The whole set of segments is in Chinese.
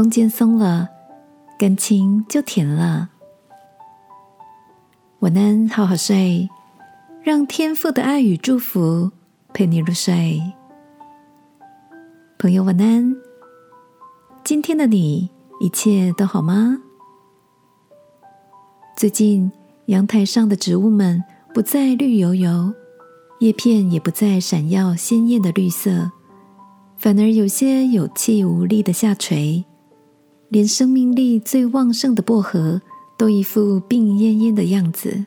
空间松了，感情就甜了。晚安，好好睡，让天父的爱与祝福陪你入睡。朋友，晚安。今天的你一切都好吗？最近阳台上的植物们不再绿油油，叶片也不再闪耀鲜艳的绿色，反而有些有气无力的下垂，连生命力最旺盛的薄荷。都一副病恹恹的样子。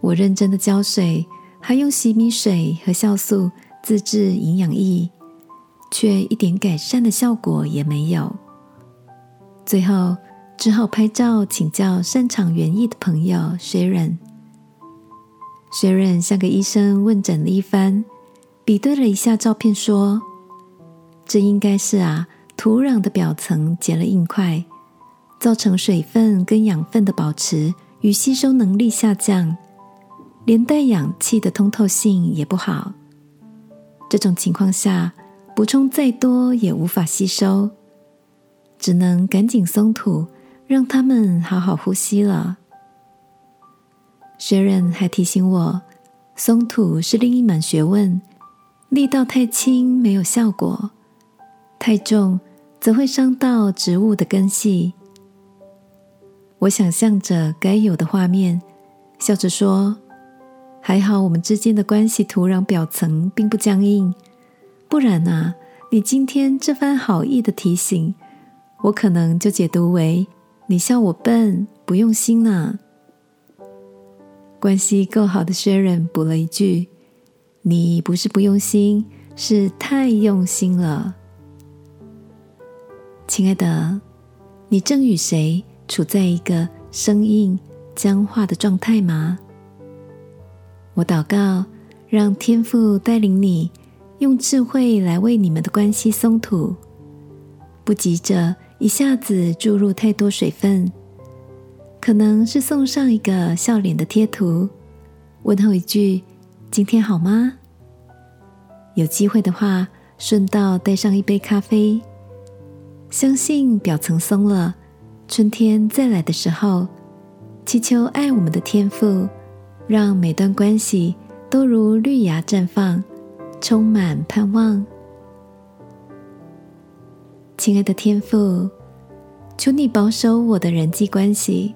我认真的浇水，还用洗米水和酵素自制营养液，却一点改善的效果也没有。最后只好拍照请教擅长园艺的朋友 Sharon。Sharon 像个医生问诊了一番，比对了一下照片，说：“这应该是啊，土壤的表层结了硬块。”造成水分跟养分的保持与吸收能力下降，连带氧气的通透性也不好。这种情况下，补充再多也无法吸收，只能赶紧松土，让它们好好呼吸了。学人还提醒我，松土是另一门学问，力道太轻没有效果，太重则会伤到植物的根系。我想象着该有的画面，笑着说：“还好我们之间的关系土壤表层并不僵硬，不然啊，你今天这番好意的提醒，我可能就解读为你笑我笨、不用心呢。”关系够好的薛仁补了一句：“你不是不用心，是太用心了。”亲爱的，你正与谁？处在一个生硬僵化的状态吗？我祷告，让天父带领你，用智慧来为你们的关系松土，不急着一下子注入太多水分，可能是送上一个笑脸的贴图，问候一句“今天好吗？”有机会的话，顺道带上一杯咖啡，相信表层松了。春天再来的时候，祈求爱我们的天父，让每段关系都如绿芽绽放，充满盼望。亲爱的天父，求你保守我的人际关系，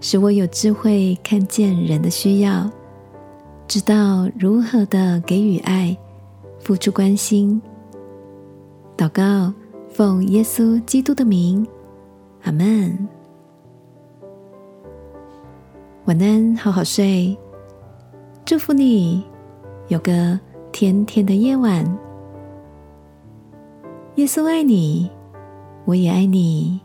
使我有智慧看见人的需要，知道如何的给予爱，付出关心。祷告，奉耶稣基督的名。阿门。晚安，好好睡。祝福你有个甜甜的夜晚。耶稣爱你，我也爱你。